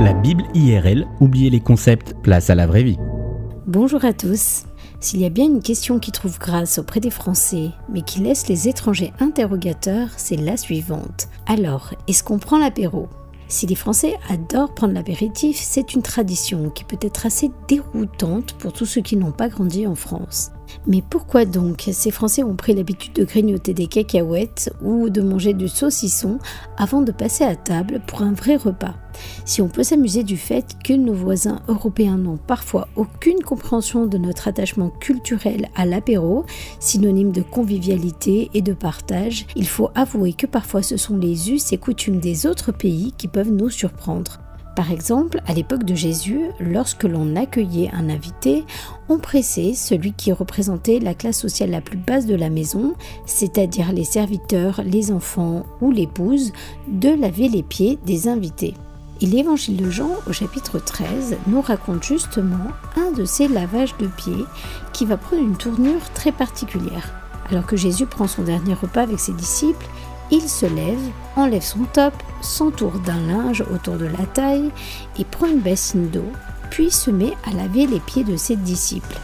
La Bible IRL, oubliez les concepts, place à la vraie vie. Bonjour à tous. S'il y a bien une question qui trouve grâce auprès des Français, mais qui laisse les étrangers interrogateurs, c'est la suivante. Alors, est-ce qu'on prend l'apéro? Si les Français adorent prendre l'apéritif, c'est une tradition qui peut être assez déroutante pour tous ceux qui n'ont pas grandi en France. Mais pourquoi donc ces Français ont pris l'habitude de grignoter des cacahuètes ou de manger du saucisson avant de passer à table pour un vrai repas? Si on peut s'amuser du fait que nos voisins européens n'ont parfois aucune compréhension de notre attachement culturel à l'apéro, synonyme de convivialité et de partage, il faut avouer que parfois ce sont les us et coutumes des autres pays qui peuvent nous surprendre. Par exemple, à l'époque de Jésus, lorsque l'on accueillait un invité, on pressait celui qui représentait la classe sociale la plus basse de la maison, c'est-à-dire les serviteurs, les enfants ou l'épouse, de laver les pieds des invités. Et l'évangile de Jean au chapitre 13 nous raconte justement un de ces lavages de pieds qui va prendre une tournure très particulière. Alors que Jésus prend son dernier repas avec ses disciples, il se lève, enlève son top, s'entoure d'un linge autour de la taille et prend une bassine d'eau, puis se met à laver les pieds de ses disciples.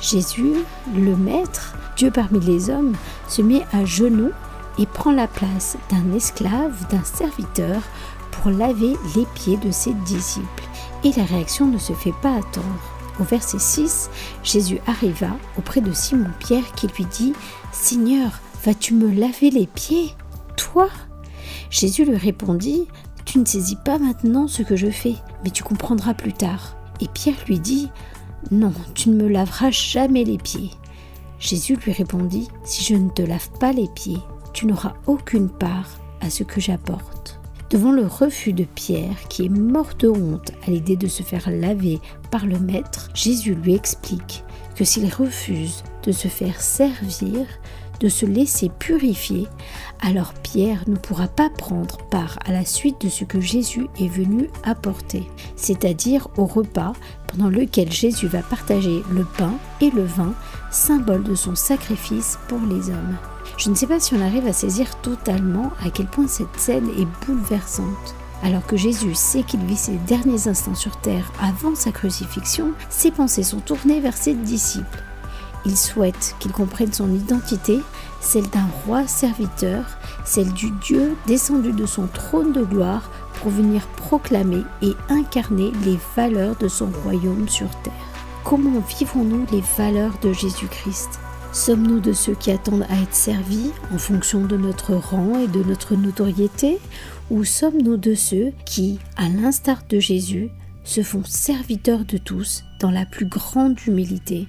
Jésus, le Maître, Dieu parmi les hommes, se met à genoux et prend la place d'un esclave, d'un serviteur, pour laver les pieds de ses disciples. Et la réaction ne se fait pas attendre. Au verset 6, Jésus arriva auprès de Simon-Pierre qui lui dit Seigneur, vas-tu me laver les pieds? Toi Jésus lui répondit, Tu ne saisis pas maintenant ce que je fais, mais tu comprendras plus tard. Et Pierre lui dit, Non, tu ne me laveras jamais les pieds. Jésus lui répondit, Si je ne te lave pas les pieds, tu n'auras aucune part à ce que j'apporte. Devant le refus de Pierre, qui est mort de honte à l'idée de se faire laver par le Maître, Jésus lui explique que s'il refuse de se faire servir, de se laisser purifier, alors Pierre ne pourra pas prendre part à la suite de ce que Jésus est venu apporter, c'est-à-dire au repas pendant lequel Jésus va partager le pain et le vin, symbole de son sacrifice pour les hommes. Je ne sais pas si on arrive à saisir totalement à quel point cette scène est bouleversante. Alors que Jésus sait qu'il vit ses derniers instants sur terre avant sa crucifixion, ses pensées sont tournées vers ses disciples. Il souhaite qu'ils comprennent son identité, celle d'un roi serviteur, celle du Dieu descendu de son trône de gloire pour venir proclamer et incarner les valeurs de son royaume sur terre. Comment vivons-nous les valeurs de Jésus-Christ? Sommes-nous de ceux qui attendent à être servis en fonction de notre rang et de notre notoriété? Ou sommes-nous de ceux qui, à l'instar de Jésus, se font serviteurs de tous dans la plus grande humilité?